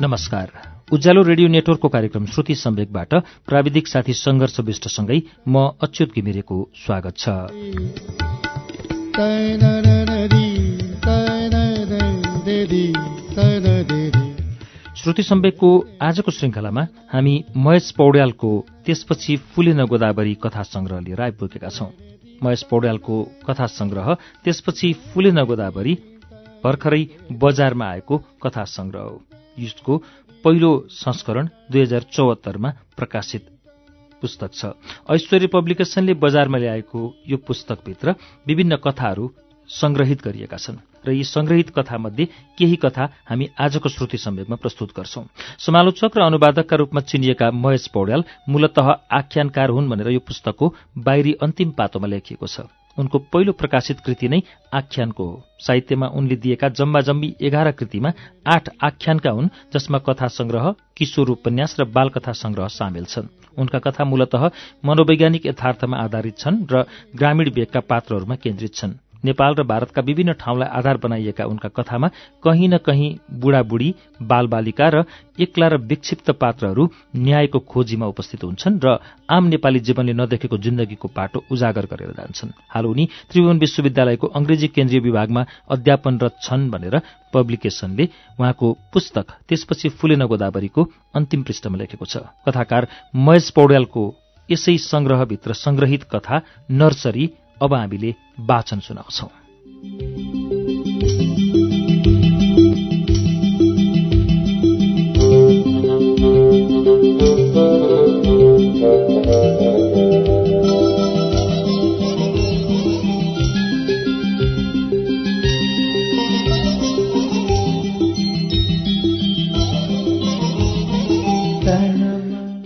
नमस्कार। उज्यालो रेडियो नेटवर्कको कार्यक्रम श्रुति सम्वेकबाट प्राविधिक साथी सङ्घर्ष विष्टसँगै म अच्युत घिमिरेको स्वागत छ। श्रुति सम्वेकको आजको श्रृङ्खलामा हामी महेश पौड्यालको त्यसपछि फुलेन गोदावरी कथा संग्रह लिएर आइपुगेका छौं। महेश पौड्यालको कथा संग्रह त्यसपछि फुलेन गोदावरी भर्खरै बजारमा आएको कथा संग्रह हो। यसको पहिलो संस्करण दुई हजार चौहत्तरमा प्रकाशित पुस्तक छ। ऐश्वर्य पब्लिकेशनले बजारमा ल्याएको यो पुस्तकभित्र विभिन्न कथाहरू संग्रहित गरिएका छन्। र यी संग्रहित कथामध्ये केही कथा हामी आजको श्रुति सम्वेकमा प्रस्तुत गर्छौं। समालोचक र अनुवादकका रूपमा चिनिएका महेश पौड्याल मूलत आख्यानकार हुन् भनेर यो पुस्तकको बाहिरी अन्तिम पातोमा लेखिएको छ। उनको पहिलो प्रकाशित कृति नै आख्यानको हो। साहित्यमा उनले दिएका जम्मा जम्मी एघार कृतिमा आठ आख्यानका हुन् जसमा कथा संग्रह किशोर उपन्यास र बालकथा संग्रह सामेल छन्। उनका कथा मूलत मनोवैज्ञानिक यथार्थमा आधारित छन् र ग्रामीण वेगका पात्रहरूमा केन्द्रित छन्। नेपाल र भारतका विभिन्न ठाउँलाई आधार बनाइएका उनका कथामा कहीँ न कहीँ बुढाबुढी बालबालिका र एक्ला र विक्षिप्त पात्रहरू न्यायको खोजीमा उपस्थित हुन्छन् र आम नेपाली जीवनले नदेखेको जिन्दगीको पाटो उजागर गरेर जान्छन्। हाल उनी त्रिभुवन विश्वविद्यालयको अंग्रेजी केन्द्रीय विभागमा अध्यापनरत छन् भनेर पब्लिकेशनले उहाँको पुस्तक त्यसपछि फुलेन गोदावरीको अन्तिम पृष्ठमा लेखेको छ। कथाकार महेश पौड्यालको यसै संग्रहभित्र संग्रहित कथा नर्सरी अब हामीले वाचन सुनाउँछौ।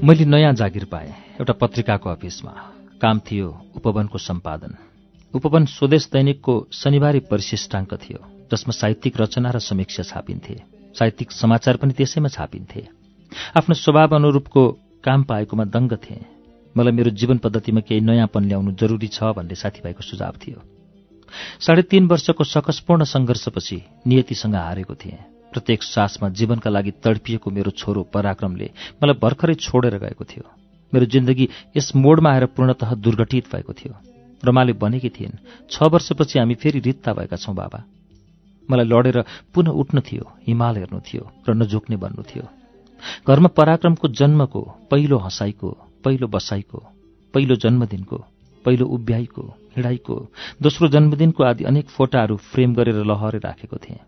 मैले नयाँ जागिर पाएँ एउटा पत्रिकाको अफिसमा। काम थियो उपवनको सम्पादन। उपवन स्वदेश दैनिकको शनिबारी परिशिष्टाङ्क थियो जसमा साहित्यिक रचना र समीक्षा छापिन्थे। साहित्यिक समाचार पनि त्यसैमा छापिन्थे। आफ्नो स्वभाव अनुरूपको काम पाएकोमा दङ्ग थिएँ। मलाई मेरो जीवन पद्धतिमा केही नयाँपन ल्याउनु जरुरी छ भन्ने साथीभाइको सुझाव थियो। साढे तीन वर्षको सकसपूर्ण सङ्घर्षपछि नियतिसँग हारेको थिएँ। प्रत्येक सासमा जीवनका लागि तडपिएको मेरो छोरो पराक्रमले मलाई भर्खरै छोडेर गएको थियो। मेरो जिन्दगी यस मोडमा आएर पूर्णतः दुर्घटित भएको थियो। रमाले भनेकी थिइन् छ वर्षपछि हामी फेरि रित्ता भएका छौँ बाबा। मलाई लडेर पुनः उठ्नु थियो हिमाल हेर्नु थियो र नझुक्ने भन्नु थियो। घरमा पराक्रमको जन्मको पहिलो हँसाइको पहिलो बसाइको पहिलो जन्मदिनको पहिलो उभ्याइको हिँडाइको दोस्रो जन्मदिनको आदि अनेक फोटाहरू फ्रेम गरेर लहरे राखेको थिएँ।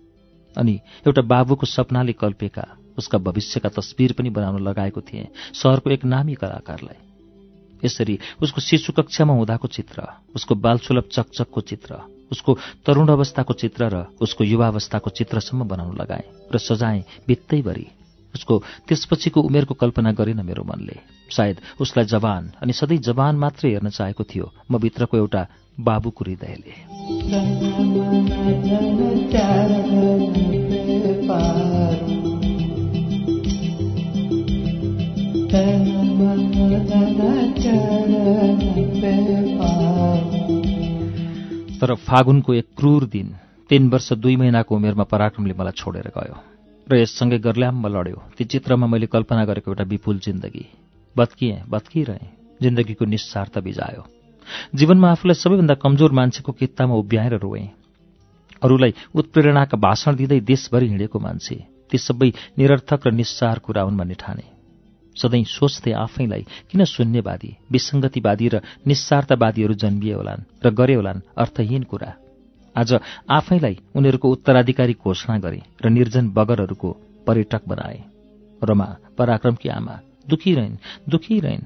अनि एउटा बाबुको सपनाले कल्पेका उसका भविष्यका तस्बिर पनि बनाउन लगाएको थिएँ सहरको एक नामी कलाकारलाई। यसरी उसको शिशु कक्षामा हुँदाको चित्र उसको बालसुलभ चकचकको चित्र उसको तरुण अवस्थाको चित्र र उसको युवावस्थाको चित्रसम्म बनाउन लगाएँ र सजाएँ भित्तैभरि। उसको त्यसपछिको उमेरको कल्पना गरेन मेरो मनले। सायद उसलाई जवान अनि सधैँ जवान मात्रै हेर्न चाहेको थियो म भित्रको एउटा बाबुको हृदयले। तर फागुनको एक क्रूर दिन तीन वर्ष दुई महिनाको उमेरमा पराक्रमले मलाई छोडेर गयो र यससँगै गर्ल्याम्म लड्यो। ती चित्रमा मैले कल्पना गरेको एउटा विपुल जिन्दगी। बत्किएँ बत्किरहेँ जिन्दगीको निस्सारता बिजायो। जीवनमा आफूलाई सबैभन्दा कमजोर मान्छेको कित्तामा उभ्याएर रोएँ। अरूलाई उत्प्रेरणाका भाषण दिँदै देशभरि हिँडेको मान्छे ती सबै निरर्थक र निस्सार कुरा हुन् भन्ने ठाने। सधैँ सोच्थे आफैलाई किन शून्यवादी विसङ्गतिवादी र निस्सार्थवादीहरू जन्मिए होलान् र गरे होलान् अर्थहीन कुरा? आज आफैलाई उनीहरूको उत्तराधिकारी घोषणा गरे र निर्जन बगरहरूको पर्यटक बनाए। रमा पराक्रमकी आमा दुखी रहन् दुखी रहन्।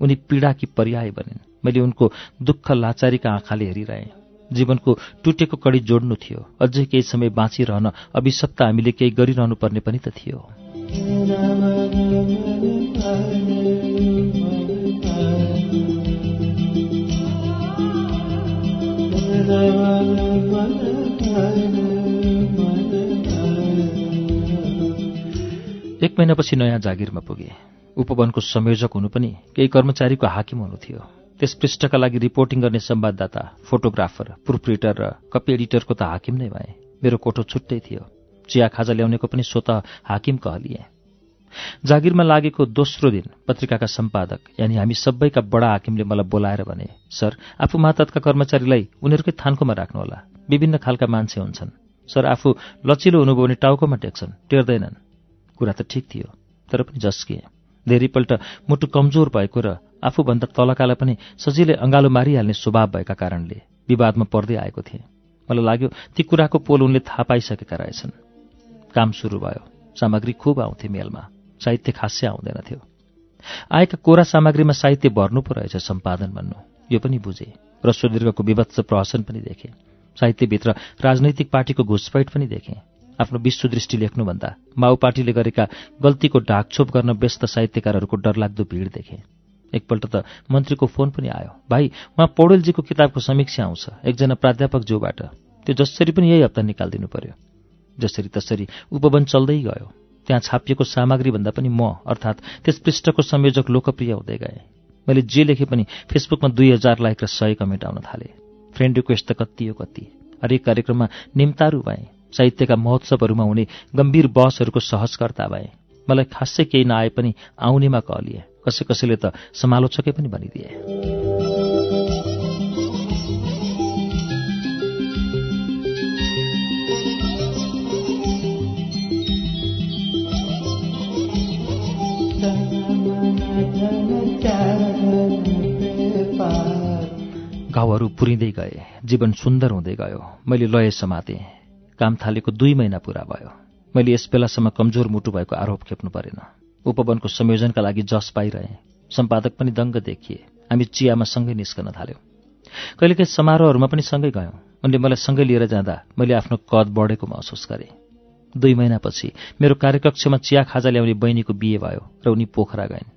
उनी पीडाकी पर्याय बनिन्। मैले उनको दुःख लाचारीका आँखाले हेरिरहेँ। जीवनको टुटेको कडी जोड्नु थियो। अझै केही समय बाँचिरहन अभिशप्त हामीले केही गरिरहनु पर्ने पनि त थियो। एक महिनापछि नयाँ जागिरमा पुगे। उपवनको संयोजक हुनु पनि केही कर्मचारीको हाकिम हुनु थियो। त्यस पृष्ठका लागि रिपोर्टिङ गर्ने संवाददाता फोटोग्राफर प्रुफ रिडर र कपी एडिटरको त हाकिम नै भए। मेरो कोठो छुट्टै थियो। चिया खाजा ल्याउनेको पनि स्वत हाकिम कहलिए। जागिरमा लागेको दोस्रो दिन पत्रिकाका सम्पादक यानि हामी सबैका बडा हाकिमले मलाई बोलाएर भने सर आफू मातहतका कर्मचारीलाई उनीहरूकै थान्कोमा राख्नुहोला। विभिन्न खालका मान्छे हुन्छन्। सर आफू लचिलो हुनुभयो भने टाउकोमा टेक्छन् टेर्दैनन्। कुरा त ठिक थियो तर पनि जस्किए। धेरैपल्ट मुटु कमजोर भएको र आफूभन्दा तलकालाई पनि सजिलै अँगालो मारिहाल्ने स्वभाव भएका कारणले विवादमा पर्दै आएको थिएँ। मलाई लाग्यो ती कुराको पोल उनले थाहा पाइसकेका रहेछन्। काम सुरु भयो। सामग्री खुब आउँथे मेलमा। साहित्य खासै आउँदैनथ्यो आएका कोरा सामग्रीमा साहित्य भर्नु पो रहेछ सम्पादन भन्नु। यो पनि बुझे। रस्व दीर्घको विभत्स प्रहसन पनि देखे। साहित्यभित्र राजनैतिक पार्टीको घुसपैठ पनि देखेँ। आफ्नो विश्वदृष्टि लेख्नुभन्दा माओ पार्टीले गरेका गल्तीको ढाकछोप गर्न व्यस्त साहित्यकारहरूको डरलाग्दो भिड देखे। एकपल्ट त मन्त्रीको फोन पनि आयो। भाइ उहाँ पौडेलजीको किताबको समीक्षा आउँछ। एकजना प्राध्यापक जोबाट त्यो जसरी पनि यही हप्ता निकालिदिनु पर्यो। जसरी तसरी उपवन चल्दै गयो। त्यहाँ छापिएको सामग्रीभन्दा पनि म अर्थात् त्यस पृष्ठको संयोजक लोकप्रिय हुँदै गए। मैले जे लेखे पनि फेसबुकमा दुई हजार लाइक र सय कमेन्ट आउन थाले। फ्रेन्ड रिक्वेस्ट त कति हो कति। हरेक कार्यक्रममा निम्तारू भए। साहित्यका महोत्सवहरूमा हुने गम्भीर बसहरूको सहजकर्ता भए। मलाई खासै केही नआए पनि आउनेमा कहलिए। कसै कसैले त समालोचकै पनि भनिदिए। घाउहरू पुरिँदै गए जीवन सुन्दर हुँदै गयो। मैले लय समातेँ। काम थालेको दुई महिना पुरा भयो। मैले यस बेलासम्म कमजोर मुटु भएको आरोप खेप्नु परेन। उपवनको संयोजनका लागि जस पाइरहे। सम्पादक पनि दङ्ग देखिए। हामी चियामा सँगै निस्कन थाल्यौँ। कहिलेकाहीँ समारोहहरूमा पनि सँगै गयौँ। उनले मलाई सँगै लिएर जाँदा मैले आफ्नो कद बढेको महसुस गरेँ। दुई महिनापछि मेरो कार्यकक्षमा चिया खाजा ल्याउने बहिनीको बिहे भयो र उनी पोखरा गइन्।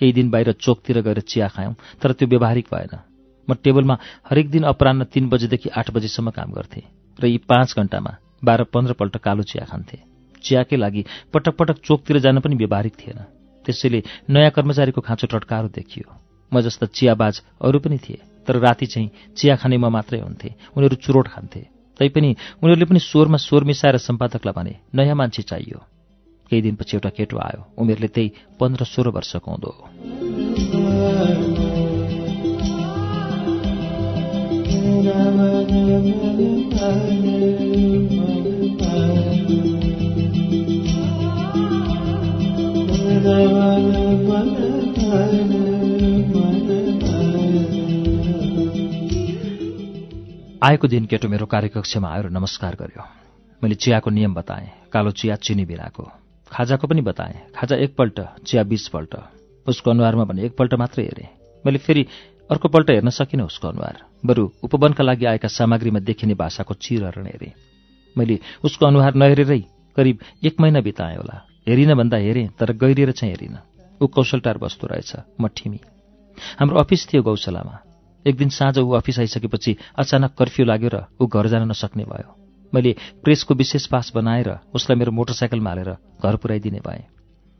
केही दिन बाहिर चोकतिर गएर चिया खायौँ तर त्यो व्यवहारिक भएन। म टेबलमा हरेक दिन अपरान्न तीन बजेदेखि आठ बजीसम्म काम गर्थेँ र यी पाँच घण्टामा बाह्र पन्ध्रपल्ट कालो चिया खान्थे। चियाकै लागि पटक पटक चोकतिर जान पनि व्यवहारिक थिएन। त्यसैले नयाँ कर्मचारीको खाँचो टटकारो देखियो। म जस्ता चियाबाज अरू पनि थिए तर राति चाहिँ चिया खाने म मात्रै हुन्थे। उनीहरू चुरोट खान्थे। तैपनि उनीहरूले पनि स्वरमा स्वर मिसाएर सम्पादकलाई भने नयाँ मान्छे चाहियो। केही दिनपछि एउटा केटो आयो। उमेरले त्यही पन्ध्र सोह्र वर्षको हुँदो आएको दिन केटो मेरो कार्यकक्षमा आएर नमस्कार गर्यो। मैले चियाको नियम बताएँ कालो चिया चिनी बिनाको खाजाको पनि बताएँ खाजा एकपल्ट चिया बिसपल्ट। उसको अनुहारमा भने एकपल्ट मात्रै हेरेँ। मैले फेरि अर्कोपल्ट हेर्न सकिनँ उसको अनुहार बरु उपवनका लागि आएका सामग्रीमा देखिने भाषाको चिरहरण हेरेँ। मैले उसको अनुहार नहेरेरै करिब एक महिना बिताएँ होला। हेरिन भन्दा हेरेँ तर गहिरिएर चाहिँ हेरिनँ। ऊ कौशलटार बस्दो रहेछ म ठिमी। हाम्रो अफिस थियो गौशालामा। एक दिन साँझ ऊ अफिस आइसकेपछि अचानक कर्फ्यू लाग्यो र ऊ घर जान नसक्ने भयो। मैले प्रेसको विशेष पास बनाएर उसलाई मेरो मोटरसाइकलमा हालेर घर पुर्याइदिने भएँ।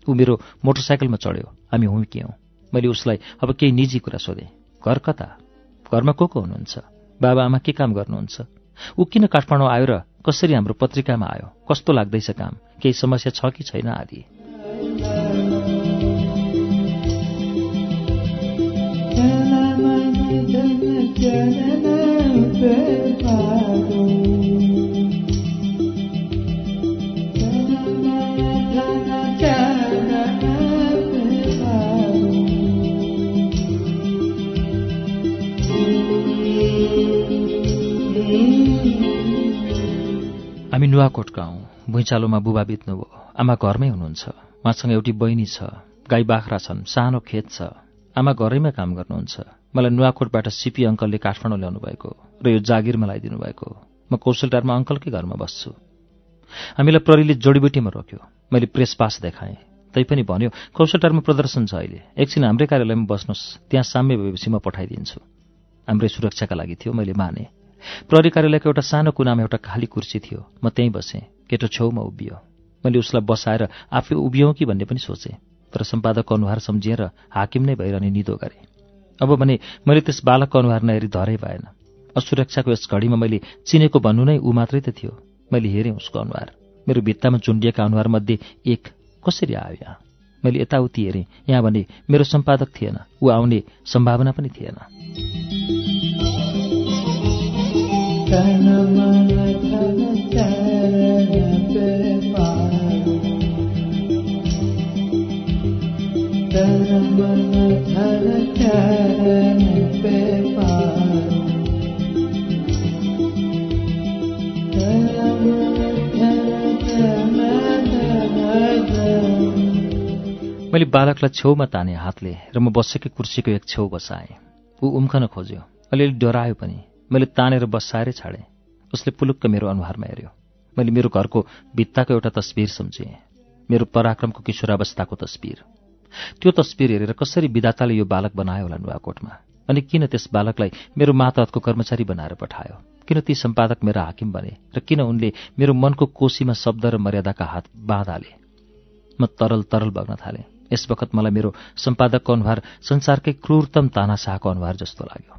ऊ मेरो मोटरसाइकलमा चढ्यो हामी हुर्कियौँ। मैले उसलाई अब केही निजी कुरा सोधेँ। घर कता घरमा को को हुनुहुन्छ? बाबाआमा के काम गर्नुहुन्छ? ऊ किन काठमाडौँ आयो र कसरी हाम्रो पत्रिकामा आयो? कस्तो लाग्दैछ काम? केही समस्या छ कि छैन आदि? हामी नुवाकोटका हौँ। भुइँचालोमा बुबा बित्नुभयो। आमा घरमै हुनुहुन्छ। उहाँसँग एउटी बहिनी छ। गाई बाख्रा छन्। सानो खेत छ। आमा घरैमा काम गर्नुहुन्छ। मलाई नुवाकोटबाट सिपी अङ्कलले काठमाडौँ ल्याउनु भएको र यो जागिरमा लगाइदिनु भएको। म कौशलटारमा अङ्कलकै घरमा बस्छु। हामीलाई प्रहरीले जडीबुटीमा रोक्यो। मैले प्रेस पास देखाएँ। तैपनि भन्यो कौशलटारमा प्रदर्शन छ अहिले। एकछिन हाम्रै कार्यालयमा बस्नुहोस्। त्यहाँ साम्य भएपछि म पठाइदिन्छु। हाम्रै सुरक्षाका लागि थियो मैले माने। प्रहरी कार्यालयको एउटा सानो कुनामा एउटा खाली कुर्सी थियो। म त्यहीँ बसेँ। केटो छेउमा उभियो। मैले उसलाई बसाएर आफै उभियौँ कि भन्ने पनि सोचेँ। तर सम्पादकको अनुहार सम्झिएर हाकिम नै भइरहने निदो गरेँ। अब भने मैले त्यस बालकको अनुहार नहेरी धरै भएन। असुरक्षाको यस घडीमा मैले चिनेको भन्नु नै ऊ मात्रै त थियो। मैले हेरेँ उसको अनुहार। मेरो भित्तामा चुन्डिएका अनुहारमध्ये एक कसरी आयो यहाँ? मैले यताउति हेरेँ। यहाँ भने मेरो सम्पादक थिएन। ऊ आउने सम्भावना पनि थिएन। मैले बालकलाई छेउमा ताने हातले र म बसेकै कुर्सीको एक छेउ बसाएँ। ऊ उम्कन खोज्यो। अलिअलि डरायो पनि। मैले तानेर बसाएरै छाडेँ। उसले पुलुक्क मेरो अनुहारमा हेऱ्यो। मैले मेरो घरको भित्ताको एउटा तस्बिर सम्झेँ। मेरो पराक्रमको किशोरावस्थाको तस्बिर त्यो तस्बिर हेरेर कसरी विधाताले यो बालक बनायो होला नुवाकोटमा? अनि किन त्यस बालकलाई मेरो मातहतको कर्मचारी बनाएर पठायो? किन ती सम्पादक मेरा हाकिम बने? र किन उनले मेरो मनको कोसीमा शब्द र मर्यादाका हात बाँधाले? म तरल तरल बग्न थालेँ। यस वखत मलाई मेरो सम्पादकको अनुहार संसारकै क्रूरतम तानाशाहको अनुहार जस्तो लाग्यो।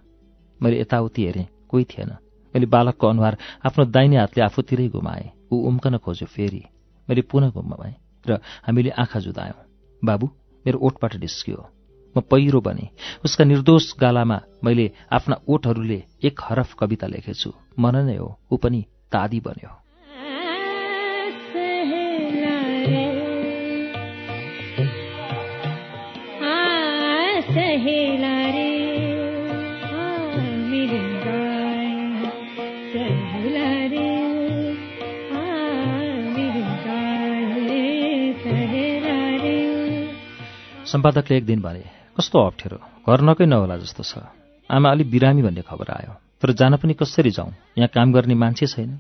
मैले यताउति हेरेँ। कोही थिएन। मैले बालकको अनुहार आफ्नो दाहिने हातले आफूतिरै घुमाएँ ऊ उम्कन खोज्यो फेरि। मैले पुनः घुमाएँ र हामीले आँखा जुदायौँ। बाबु मेरो ओठबाट निस्कियो। म पहिरो बने। उसका निर्दोष गालामा मैले आफ्ना ओठहरूले एक हरफ कविता लेखेछु। मन नै हो। ऊ पनि तादी बन्यो। सम्पादकले एक दिन भने कस्तो अप्ठ्यारो घर नकै नहोला जस्तो छ। आमा अलि बिरामी भन्ने खबर आयो। तर जान पनि कसरी जाउँ? यहाँ काम गर्ने मान्छे छैन।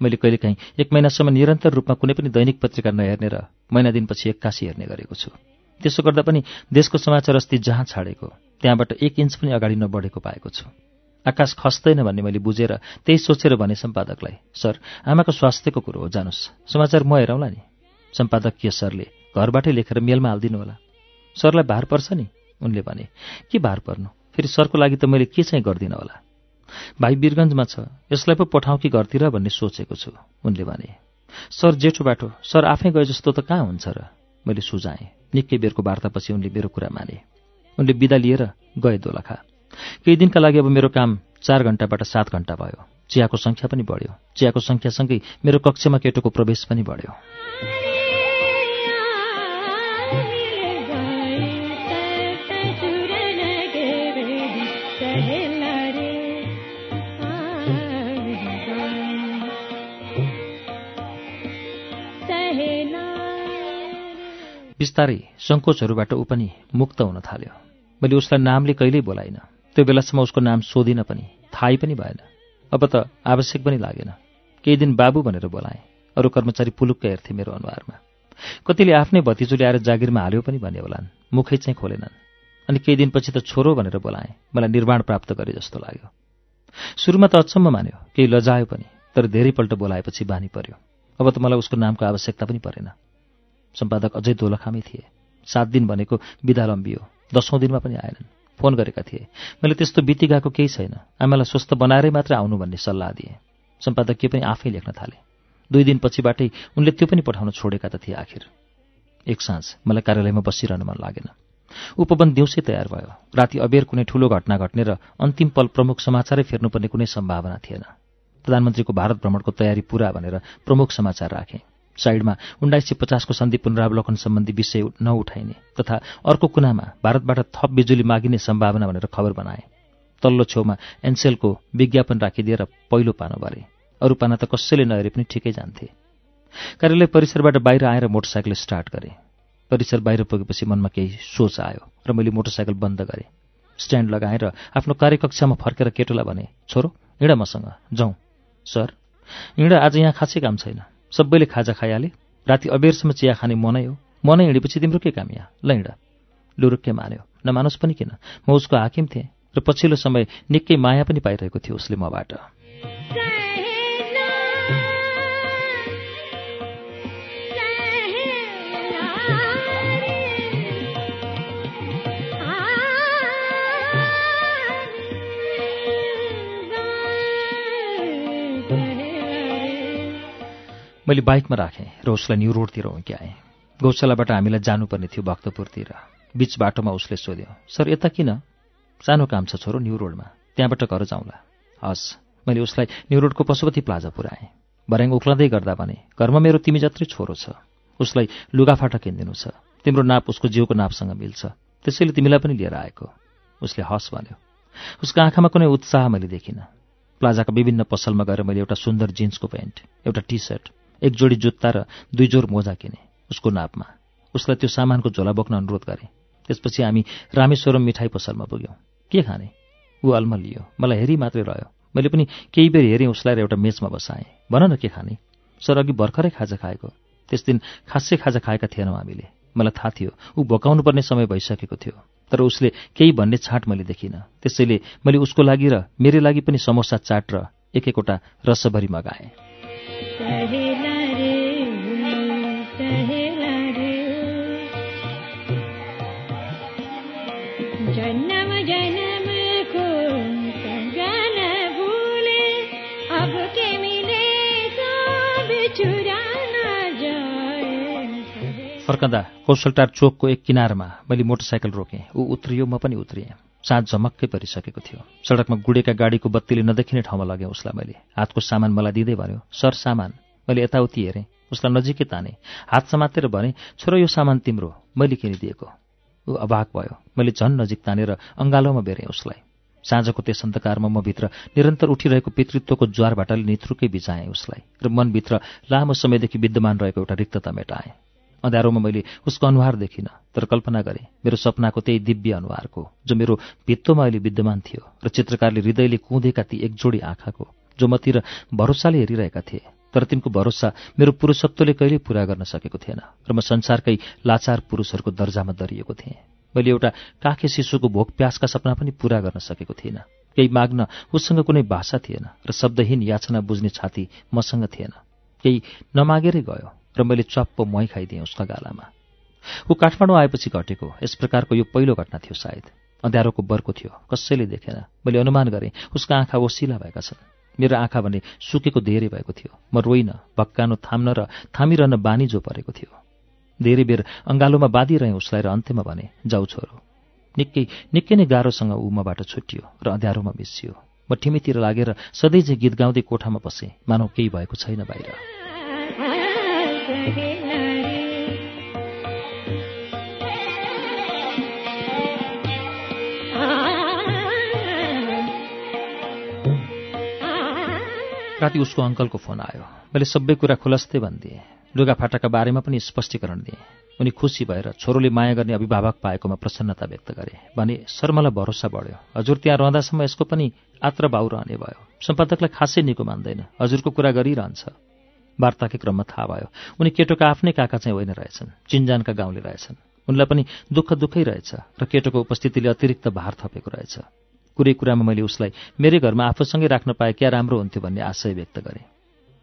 मैले कहिलेकाहीँ एक महिनासम्म निरन्तर रूपमा कुनै पनि दैनिक पत्रिका नहेर्ने र महिना दिनपछि एक्कासी हेर्ने गरेको छु। त्यसो गर्दा पनि देशको समाचार अस्ति जहाँ छाडेको त्यहाँबाट एक इन्च पनि अगाडि नबढेको पाएको छु। आकाश खस्दैन भन्ने मैले बुझेर त्यही सोचेर भने सम्पादकलाई सर आमाको स्वास्थ्यको कुरो हो जानुहोस् समाचार म हेरौँला नि। सम्पादकीय सरले घरबाटै लेखेर मेलमा हालिदिनु होला। सरलाई भार पर्छ नि उनले भने। के भार पर्नु? फेरि सरको लागि त मैले के चाहिँ गर्दिनँ होला? भाइ वीरगन्जमा छ यसलाई पो पठाउँ कि घरतिर भन्ने सोचेको छु उनले भने। सर जेठो बाटो सर आफै गए जस्तो त कहाँ हुन्छ र? मैले सुझाएँ। निकै बेरको वार्तापछि उनले मेरो कुरा माने। उनले बिदा लिएर गए दोलखा। केही दिनका लागि अब मेरो काम चार घन्टाबाट सात घन्टा भयो। चियाको सङ्ख्या पनि बढ्यो। चियाको सङ्ख्यासँगै मेरो कक्षमा केटोको प्रवेश पनि बढ्यो। बिस्तारै सङ्कोचहरूबाट ऊ पनि मुक्त हुन थाल्यो। मैले उसलाई नामले कहिल्यै बोलाइनँ। त्यो बेलासम्म उसको नाम सोधिनँ पनि थाहै पनि भएन। अब त आवश्यक पनि लागेन। केही दिन बाबु भनेर बोलाएँ। अरू कर्मचारी पुलुक्क हेर्थे मेरो अनुहारमा। कतिले आफ्नै भतिजोले आएर जागिरमा हाल्यो पनि भने होलान्। मुखै चाहिँ खोलेनन्। अनि केही दिनपछि त छोरो भनेर बोलाएँ। मलाई निर्माण प्राप्त गरे जस्तो लाग्यो। सुरुमा त अचम्म मान्यो। केही लजायो पनि। तर धेरैपल्ट बोलाएपछि बानी पर्यो। अब त मलाई उसको नामको आवश्यकता पनि परेन। सम्पादक अझै दोलखामै थिए। सात दिन भनेको बिदा लम्बियो दसौँ दिनमा पनि आएनन्। फोन गरेका थिए। मैले त्यस्तो बिति गएको केही छैन। आमालाई स्वस्थ बनाएरै मात्र आउनु भन्ने सल्लाह दिएँ। के पनि आफै लेख्न थाले। दुई दिनपछिबाटै उनले त्यो पनि पठाउन छोडेका त थिए आखिर। एक साँझ मलाई कार्यालयमा बसिरहन मन लागेन। उपवन दिउँसै तयार भयो। राति अबेर कुनै ठूलो घटना घट्ने र अन्तिम पल प्रमुख समाचारै फेर्नुपर्ने कुनै सम्भावना थिएन। प्रधानमन्त्रीको भारत भ्रमणको तयारी पूरा भनेर प्रमुख समाचार राखेँ। साइडमा उन्नाइस सय पचासको सन्धि पुनरावलोकन सम्बन्धी विषय नउठाइने तथा अर्को कुनामा भारतबाट थप बिजुली मागिने सम्भावना भनेर खबर बनाए। तल्लो छेउमा एनसेलको विज्ञापन राखिदिएर पहिलो पानो भरे। अरू पाना त कसैले नहेरे पनि ठिकै जान्थे। कार्यालय परिसरबाट बाहिर आएर मोटरसाइकल स्टार्ट गरेँ। परिसर बाहिर पुगेपछि मनमा केही सोच आयो र मैले मोटरसाइकल बन्द गरेँ। स्ट्यान्ड लगाएर आफ्नो कार्यकक्षामा फर्केर केटोलाई भने छोरो हिँड मसँग। जाउँ। सर हिँड आज यहाँ खासै काम छैन। सबैले खाजा खाइहाले। राति अबेरसम्म चिया खाने मनै हो। मनै हिँडेपछि तिम्रो के काम यहाँ ल हिँड। लुरुक्कै मान्यो। नमानोस् पनि किन? म उसको हाकिम थिएँ र पछिल्लो समय निकै माया पनि पाइरहेको थियो उसले मबाट। मैले बाइकमा राखेँ र उसलाई न्यु रोडतिर उक्याएँ गौशालाबाट हामीलाई जानुपर्ने थियो भक्तपुरतिर। बिच बाटोमा उसले सोध्यो सर यता किन? सानो काम छ छोरो न्यु रोडमा। त्यहाँबाट घर जाउँला। हस् मैले उसलाई न्यु रोडको पशुपति प्लाजा पुऱ्याएँ। भर्याङ उक्लँदै गर्दा भने घरमा मेरो तिमी जत्रै छोरो छ। उसलाई लुगाफाटा किनिदिनु छ। तिम्रो नाप उसको जिउको नापसँग मिल्छ। त्यसैले तिमीलाई पनि लिएर आएको। उसले हस् भन्यो। उसको आँखामा कुनै उत्साह मैले देखिनँ। प्लाजाका विभिन्न पसलमा गएर मैले एउटा सुन्दर जिन्सको प्यान्ट एउटा टी सर्ट एक जोडी जुत्ता र दुई जोर मोजा किने उसको नापमा। उसलाई त्यो सामानको झोला बोक्न अनुरोध गरेँ। त्यसपछि हामी रामेश्वरम मिठाई पसलमा पुग्यौँ। के खाने? ऊ अल्मलियो मलाई हेरी मात्रै रह्यो। मैले पनि केही बेर हेरेँ उसलाई र एउटा मेचमा बसाएँ। भन न के खाने? सर अघि भर्खरै खाजा खाएको। त्यस दिन खासै खाजा खाएका थिएनौँ हामीले। मलाई थाहा थियो ऊ भोकाउनु पर्ने समय भइसकेको थियो। तर उसले केही भन्ने छाँट मैले देखिनँ। त्यसैले मैले उसको लागि र मेरै लागि पनि समोसा चाट र एक एकवटा रसभरी मगाएँ। भूले, अब के फर्कँदा कौशलटार चोकको एक किनारमा मैले मोटरसाइकल रोकेँ। ऊ उत्रियो, म पनि उत्रिएँ। साँझ झमक्कै परिसकेको थियो। सडकमा गुडेका गाडीको बत्तीले नदेखिने ठाउँमा लगेँ उसलाई मैले। हातको सामान मलाई दिँदै भन्यो सर सामान। मैले यताउति हेरेँ। उसलाई नजिकै ताने। हात समातेर भने छोरो यो सामान तिम्रो। मैले किनिदिएको ऊ अभाग भयो। मैले झन् नजिक तानेर अङ्गालोमा बेरेँ उसलाई। साँझको त्यस अन्धकारमा म भित्र निरन्तर उठिरहेको पितृत्वको ज्वारभाटाले निथ्रुकै बिचाएँ उसलाई र मनभित्र लामो समयदेखि विद्यमान रहेको एउटा रिक्तता मेटाएँ। अँध्यारोमा मैले उसको अनुहार देखिनँ तर कल्पना गरेँ मेरो सपनाको त्यही दिव्य अनुहारको जो मेरो भित्तोमा अहिले विद्यमान थियो र चित्रकारले हृदयले कुँदेका ती एकजोडी आँखाको जो मतिर भरोसाले हेरिरहेका थिए। तर तिनको भरोसा मेरो पुरुषत्वले कहिल्यै पूरा गर्न सकेको थिएन र म संसारकै लाचार पुरुषहरूको दर्जामा दरिएको थिएँ। मैले एउटा काखे शिशुको भोक प्यासका सपना पनि पूरा गर्न सकेको थिइनँ केही माग्न उसँग कुनै भाषा थिएन र शब्दहीन याचना बुझ्ने छाती मसँग थिएन। केही नमागेरै गयो। र मैले चप्प मही खाइदिएँ उसका गालामा। ऊ काठमाडौँ आएपछि घटेको। यस प्रकारको यो पहिलो घटना थियो सायद। अँध्यारोको बर्को थियो। कसैले देखेन। मैले अनुमान गरेँ उसका आँखा ओसिला भएका छन्। मेरो आँखा भने सुकेको धेरै भएको थियो। म रोइन भक्कानो थाम्न र थामिरहन बानी जो परेको थियो। धेरै बेर अङ्गालोमा बाँधिरहेँ उसलाई र अन्त्यमा भने जाउ छोरो। निकै निकै नै गाह्रोसँग ऊ मबाट छुट्टियो र अँध्यारोमा मिसियो म ठिमीतिर लागेर सधैँ चाहिँ गीत गाउँदै कोठामा बसेँ मानव केही भएको छैन बाहिर। राति उसको अङ्कलको फोन आयो। मैले सबै कुरा खुलस्ते भनिदिएँ। लुगाफाटाका बारेमा पनि स्पष्टीकरण दिएँ। उनी खुसी भएर छोरोले माया गर्ने अभिभावक पाएकोमा प्रसन्नता व्यक्त गरे। भने सर भरोसा बढ्यो। हजुर त्यहाँ रहँदासम्म यसको पनि आत्र बाउ रहने भयो। सम्पादकलाई खासै निको मान्दैन। हजुरको कुरा गरिरहन्छ। वार्ताकै क्रममा थाहा भयो। उनी केटोका आफ्नै काका चाहिँ होइन रहेछन् चिन्जानका गाउँले रहेछन्। उनलाई पनि दुःख दुःखै रहेछ र केटोको उपस्थितिले अतिरिक्त भार थपेको रहेछ। कुरै कुरामा मैले उसलाई मेरै घरमा आफूसँगै राख्न पाए क्या राम्रो हुन्थ्यो भन्ने आशय व्यक्त गरेँ।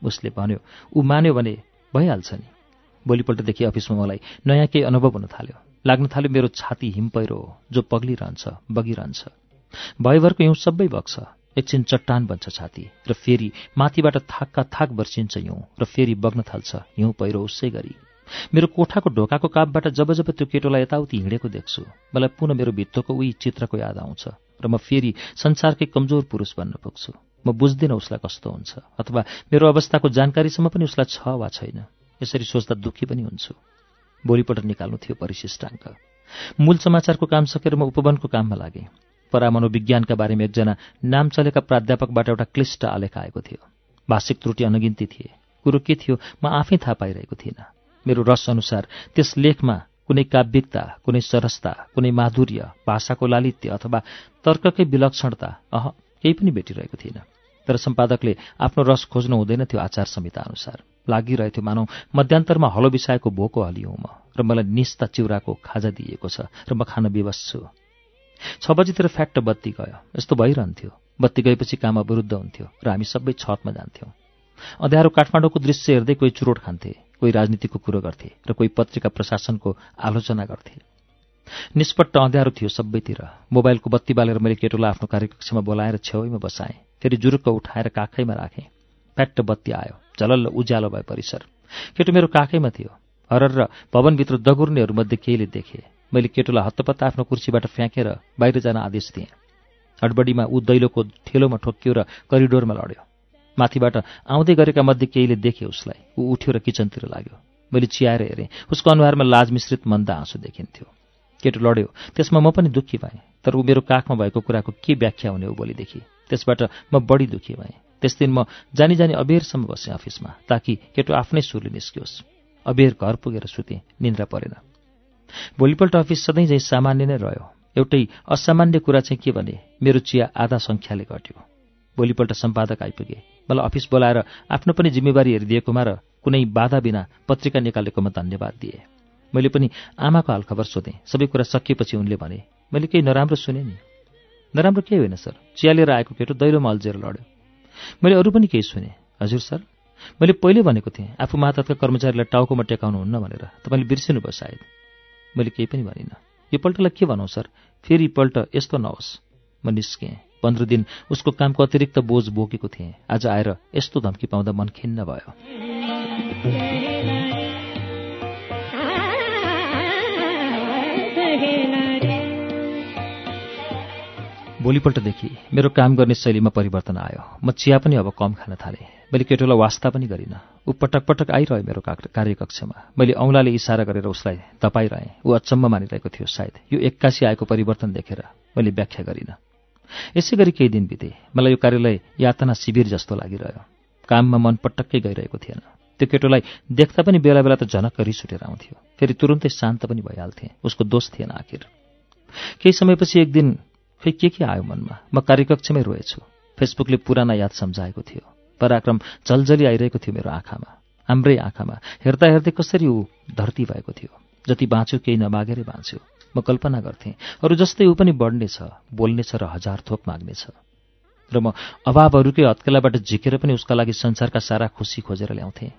उसले भन्यो ऊ मान्यो भने भइहाल्छ नि। भोलिपल्टदेखि अफिसमा मलाई नयाँ केही अनुभव हुन थाल्यो। लाग्न थाल्यो मेरो छाती हिम पहिरो हो जो पग्लिरहन्छ बगिरहन्छ। भयभरको हिउँ सबै बग्छ। एकछिन चट्टान बन्छ छाती र फेरि माथिबाट थाकका थाक बर्सिन्छ हिउँ र फेरि बग्न थाल्छ हिउँ पहिरो उसै गरी। मेरो कोठाको ढोकाको कापबाट जब जब त्यो केटोलाई यताउति हिँडेको देख्छु मलाई पुनः मेरो भित्तोको उही चित्रको याद आउँछ र म फेरि संसारकै कमजोर पुरुष बन्न पुग्छु। म बुझ्दिनँ उसलाई कस्तो हुन्छ अथवा मेरो अवस्थाको जानकारीसम्म पनि उसलाई छ वा छैन। यसरी सोच्दा दुःखी पनि हुन्छु। भोलिपल्ट निकाल्नु थियो परिशिष्टाङ्क। मूल समाचारको काम सकेर म उपवनको काममा लागेँ। परामनोविज्ञानका बारेमा एकजना नाम चलेका प्राध्यापकबाट एउटा क्लिष्ट आलेख आएको थियो। भाषिक त्रुटि अनगिन्ती थिए। कुरो के थियो म आफै थाहा पाइरहेको थिइनँ। मेरो रस अनुसार त्यस लेखमा कुनै काव्यिकता कुनै सरसता कुनै माधुर्य भाषाको लालित्य अथवा तर्ककै विलक्षणता अह केही पनि भेटिरहेको थिइनँ तर सम्पादकले आफ्नो रस खोज्नु हुँदैन थियो आचार संहिता अनुसार। लागिरहेथ्यो मानौ मध्यान्तरमा हलो बिसाएको भोको हलियौँ म र मलाई निस्ता चिउराको खाजा दिइएको छ र म खान विवश छु। छ बजीतिर फ्याक्ट बत्ती गयो। यस्तो भइरहन्थ्यो। बत्ती गएपछि काम अवरुद्ध हुन्थ्यो र हामी सबै छतमा जान्थ्यौँ। अँध्यारो काठमाडौँको दृश्य हेर्दै कोही चुरोट खान्थे कोही राजनीतिको कुरो गर्थे र कोही पत्रिका प्रशासनको आलोचना गर्थे। निष्पट्ट अँध्यारो थियो सबैतिर। मोबाइलको बत्ती बालेर मैले केटोलाई आफ्नो कार्यकक्षमा बोलाएर छेउैमा बसाएँ। फेरि जुरुक्क उठाएर काखैमा राखेँ। फ्याट्ट बत्ती आयो। झलल्ल उज्यालो भयो परिसर। केटो मेरो काखैमा थियो। हरर र भवनभित्र दगुर्नेहरूमध्ये केहीले देखे। मैले केटोलाई हत्तपत्त आफ्नो कुर्सीबाट फ्याँकेर बाहिर जान आदेश दिएँ। हडबडीमा ऊ दैलोको ठेलोमा ठोक्कियो र करिडोरमा लड्यो। माथिबाट आउँदै गरेका मध्ये केहीले देखे उसलाई। ऊ उठ्यो र किचनतिर लाग्यो। मैले चियाएर हेरेँ। उसको अनुहारमा लाज मिश्रित मन्दा आँसु देखिन्थ्यो। केटो लड्यो त्यसमा म पनि दुःखी भएँ। तर ऊ मेरो काखमा भएको कुराको के व्याख्या हुने हो भोलिदेखि? त्यसबाट म बढी दुःखी भएँ। त्यस दिन म जानी जानी अबेरसम्म बसेँ अफिसमा ताकि केटो आफ्नै सुरले निस्कियोस्। अबेर घर पुगेर सुतेँ निन्द्रा परेन। भोलिपल्ट अफिस सधैँ चाहिँ सामान्य नै रह्यो। एउटै असामान्य कुरा चाहिँ के भने मेरो चिया आधा सङ्ख्याले घट्यो। भोलिपल्ट सम्पादक आइपुगे। मलाई अफिस बोलाएर आफ्नो पनि जिम्मेवारी हेरिदिएकोमा र कुनै बाधा बिना पत्रिका निकालेकोमा धन्यवाद दिए। मैले पनि आमाको हालखबर सोधेँ। सबै कुरा सकिएपछि उनले भने मैले केही नराम्रो सुने नि। नराम्रो केही होइन सर। चिया लिएर आएको केटो दैलोमा अल्झेर लड्यो। मैले अरू पनि केही सुने। हजुर सर। मैले पहिले भनेको थिएँ आफू मातहतका कर्मचारीलाई टाउकोमा टेकाउनुहुन्न भनेर। तपाईँले बिर्सिनुभयो सायद। मैले केही पनि भनिनँ। यो पल्टलाई के भनौँ सर? फेरि पल्ट यस्तो नहोस्। म निस्केँ। पन्ध्र दिन उसको कामको अतिरिक्त बोझ बोकेको थिएँ। आज आएर यस्तो धम्की पाउँदा मन खिन्न भयो। भोलिपल्टदेखि मेरो काम गर्ने शैलीमा परिवर्तन आयो। म चिया पनि अब कम खान थालेँ। मैले केटोलाई वास्ता पनि गरिनँ। ऊ पटक पटक आइरह्यो मेरो कार्यकक्षमा। मैले औँलाले इसारा गरेर उसलाई तपाइरहेँ। ऊ अचम्म मानिरहेको थियो सायद। यो एक्कासी आएको परिवर्तन देखेर मैले व्याख्या गरिनँ। यसै गरी केही दिन बिते। मलाई यो कार्यलाई यातना शिविर जस्तो लागिरह्यो। काममा मन पटक्कै गइरहेको थिएन। त्यो केटोलाई देख्दा पनि बेला बेला त झनक्क रिस उठेर आउँथ्यो। फेरि तुरुन्तै शान्त पनि भइहाल्थेँ। उसको दोष थिएन आखिर। केही समयपछि एक दिन खै के के आयो मनमा? म कार्यकक्षमै रोएछु। फेसबुकले पुराना याद सम्झाएको थियो। पराक्रम जलजली आइरहेको थियो मेरो आँखामा हाम्रै आँखामा। हेर्दा हेर्दै कसरी ऊ धरती भएको थियो। जति बाँच्यो केही नमागेरै बाँच्यो। म कल्पना गर्थेँ अरू जस्तै ऊ पनि बढ्नेछ बोल्नेछ र हजार थोक माग्नेछ। र म अभावहरूकै हत्केलाबाट झिकेर पनि उसका लागि संसारका सारा खुसी खोजेर ल्याउँथेँ।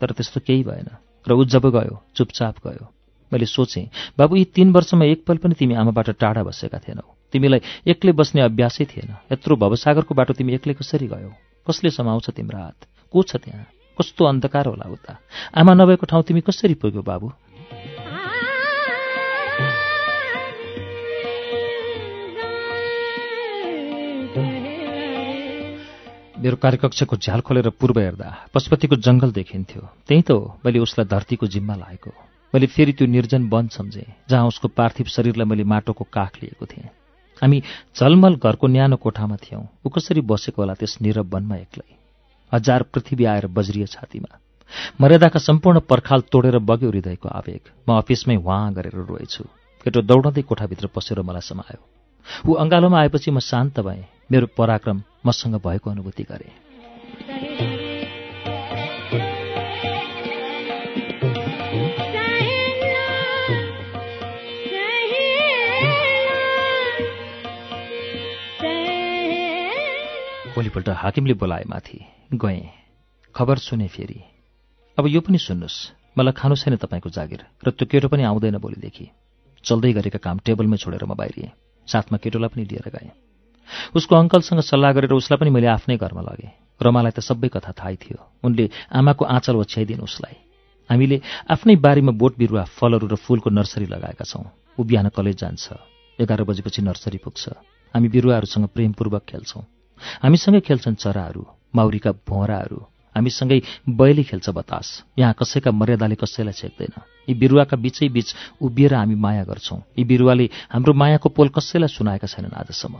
तर त्यस्तो केही भएन। र ऊ जब गयो चुपचाप गयो। मैले सोचेँ बाबु यी तीन वर्षमा एकपल पनि तिमी आमाबाट टाढा बसेका थिएनौ। तिमीलाई एक्लै बस्ने अभ्यासै थिएन। यत्रो भवसागरको बाटो तिमी एक्लै कसरी गयौ? कसले समाउँछ तिम्रो हात? को छ त्यहाँ? कस्तो अन्धकार होला उता? आमा नभएको ठाउँ तिमी कसरी पुग्यौ बाबु? मेरो कार्यकक्षको झ्याल खोलेर पूर्व हेर्दा पशुपतिको जङ्गल देखिन्थ्यो। त्यही त हो मैले उसलाई धरतीको जिम्मा लागेको। मैले फेरि त्यो निर्जन वन सम्झेँ जहाँ उसको पार्थिव शरीरलाई मैले माटोको काख लिएको थिएँ। हामी झलमल घरको न्यानो कोठामा थियौँ। ऊ कसरी बसेको होला त्यस निरव वनमा एक्लै। हजार पृथ्वी आएर बज्रिए छातीमा। मर्यादाका सम्पूर्ण पर्खाल तोडेर बग्यो हृदयको आवेग। म अफिसमै वाँ गरेर रोएछु। केटो दौडँदै कोठाभित्र पसेर मलाई समायो। ऊ अङ्गालोमा आएपछि म शान्त भएँ। मेरो पराक्रम मसँग भएको अनुभूति गरेँ। भोलिपल्ट हाकिमले बोलाए माथि गएँ। खबर सुने फेरि। अब यो पनि सुन्नुहोस् मलाई खानु छैन तपाईँको जागिर र त्यो केटो पनि आउँदैन भोलिदेखि। चल्दै गरेका काम टेबलमै छोडेर म बाहिरिएँ साथमा केटोलाई पनि लिएर गएँ। उसको अङ्कलसँग सल्लाह गरेर उसलाई पनि मैले आफ्नै घरमा लगेँ। रमालाई त सबै कथा थाहै थियो। उनले आमाको आँचल ओछ्याइदिन् उसलाई। हामीले आफ्नै बारीमा बोट बिरुवा फलहरू र फूलको नर्सरी लगाएका छौँ। ऊ बिहान कलेज जान्छ। एघार बजेपछि नर्सरी पुग्छ। हामी बिरुवाहरूसँग प्रेमपूर्वक खेल्छौँ। हामीसँगै खेल्छन् चराहरू माउरीका भोराहरू। हामीसँगै बैली खेल्छ बतास। यहाँ कसैका मर्यादाले कसैलाई छेक्दैन। यी बिरुवाका बिचै बीच उभिएर हामी माया गर्छौँ। यी बिरुवाले हाम्रो मायाको पोल कसैलाई सुनाएका छैनन् आजसम्म।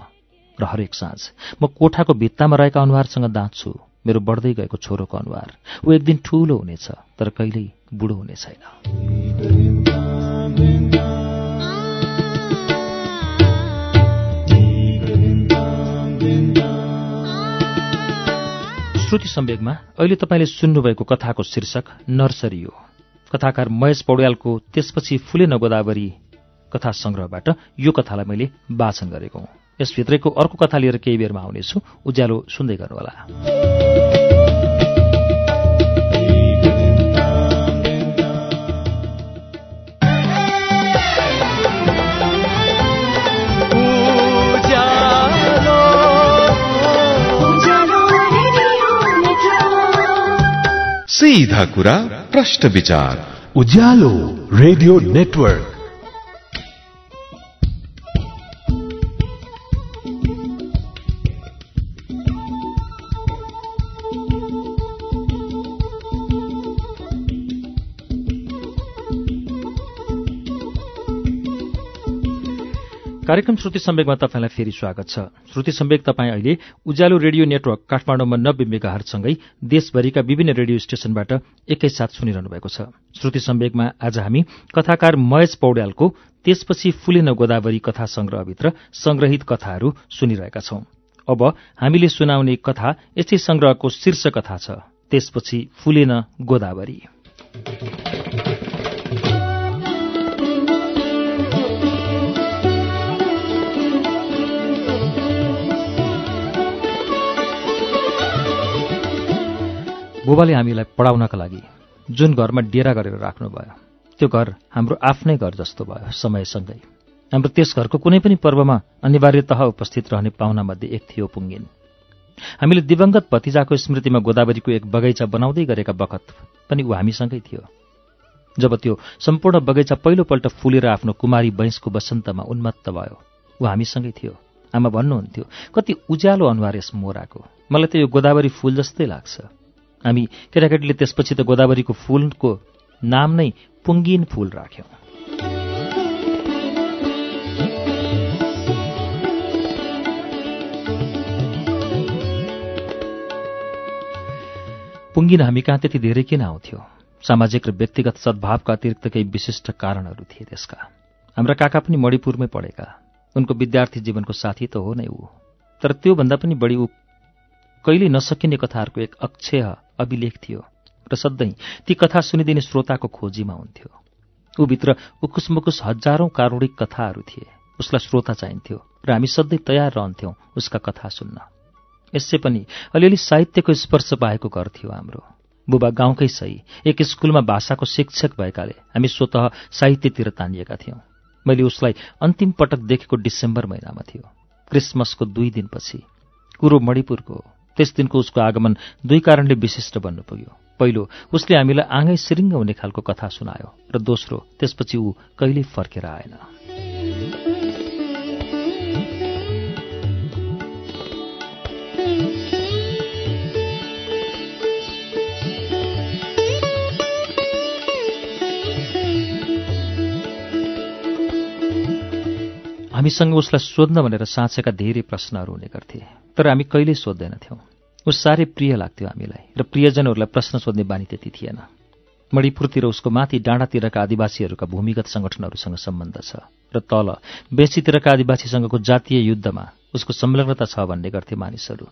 र हरेक साँझ म कोठाको भित्तामा रहेका अनुहारसँग दाँच्छु। मेरो बढ्दै गएको छोरोको अनुहार। ऊ एक दिन ठूलो हुनेछ तर कहिल्यै बुढो हुने छैन। श्रुति सम्वेकमा अहिले तपाईँले सुन्नुभएको कथाको शीर्षक नर्सरी हो। कथाकार महेश पौड्यालको त्यसपछि फुले नगोदावरी कथा संग्रहबाट यो कथालाई मैले वाचन गरेको हुँ। यसभित्रैको अर्को कथा लिएर केही बेरमा आउनेछु। उज्यालो सुन्दै गर्नुहोला। सीधा कुरा प्रश्न विचार। Ujyalo radio network. कार्यक्रम श्रुति सम्वेकमा तपाईँलाई फेरि स्वागत छ। श्रुति सम्वेक तपाईँ अहिले उज्यालो रेडियो नेटवर्क काठमाडौँमा नब्बे मेगाहरूसँगै देशभरिका विभिन्न रेडियो स्टेशनबाट एकैसाथ सुनिरहनु भएको छ। श्रुति सम्वेकमा आज हामी कथाकार महेश पौड्यालको त्यसपछि फुलेन गोदावरी कथा संग्रहभित्र संग्रहित कथाहरू सुनिरहेका छौं। अब हामीले सुनाउने कथा यसै संग्रहको शीर्ष कथा छ त्यसपछि फुलेन गोदावरी। बुबाले हामीलाई पढाउनका लागि जुन घरमा डेरा गरेर राख्नुभयो त्यो घर हाम्रो आफ्नै घर जस्तो भयो समयसँगै। हाम्रो त्यस घरको कुनै पनि पर्वमा अनिवार्यतः उपस्थित रहने पाहुनामध्ये एक थियो पुङ्गिन। हामीले दिवंगत भतिजाको स्मृतिमा गोदावरीको एक बगैँचा बनाउँदै गरेका बखत पनि ऊ हामीसँगै थियो। जब त्यो सम्पूर्ण बगैँचा पहिलोपल्ट फुलेर आफ्नो कुमारी बैंसको वसन्तमा उन्मत्त भयो ऊ हामीसँगै थियो। आमा भन्नुहुन्थ्यो कति उज्यालो अनुहार यस मोराको। मलाई त यो गोदावरी फूल जस्तै लाग्छ। हामी केटाकेटीले त्यसपछि त गोदावरीको फूलको नाम नै पुङ्गिन फूल राख्यौं। पुङ्गिन हामी कहाँ त्यति धेरै किन आउँथ्यो? सामाजिक र व्यक्तिगत सद्भावका अतिरिक्त केही विशिष्ट कारणहरू थिए त्यसका। हाम्रा काका पनि मणिपुरमै पढेका। उनको विद्यार्थी जीवनको साथी त हो नै ऊ। तर त्योभन्दा पनि बढी ऊ कहिले नसकिने कथाहरूको एक अक्षय अभिलेख थियो र सधैँ ती कथा सुनिदिने श्रोताको खोजीमा हुन्थ्यो। ऊभित्र उकुसमुकुस हजारौं कारुणिक कथाहरू थिए। उसलाई श्रोता चाहिन्थ्यो र हामी सधैँ तयार रहन्थ्यौं उसका कथा सुन्न। यसै पनि अलिअलि साहित्यको स्पर्श पाएको घर थियो हाम्रो। बुबा गाउँकै सही एक स्कुलमा भाषाको शिक्षक भएकाले हामी स्वत साहित्यतिर तानिएका थियौं। मैले उसलाई अन्तिम पटक देखेको डिसेम्बर महिनामा थियो। क्रिसमसको दुई दिनपछि कुरो मणिपुरको त्यस दिनको उसको आगमन दुई कारणले विशिष्ट बन्नु पुग्यो। पहिलो उसले हामीलाई आँगै सिरिङ्ग हुने खालको कथा सुनायो र दोस्रो त्यसपछि ऊ कहिल्यै फर्केर आएन। हामीसँग उसलाई सोध्न भनेर साँचेका धेरै प्रश्नहरू हुने गर्थे तर हामी कहिल्यै सोध्दैनथ्यौँ। ऊ साह्रै प्रिय लाग्थ्यो हामीलाई र प्रियजनहरूलाई प्रश्न सोध्ने बानी त्यति थिएन। मणिपुरतिर उसको माथि डाँडातिरका आदिवासीहरूका भूमिगत सङ्गठनहरूसँग सम्बन्ध छ र तल बेसीतिरका आदिवासीसँगको जातीय युद्धमा उसको संलग्नता छ भन्ने गर्थे मानिसहरू।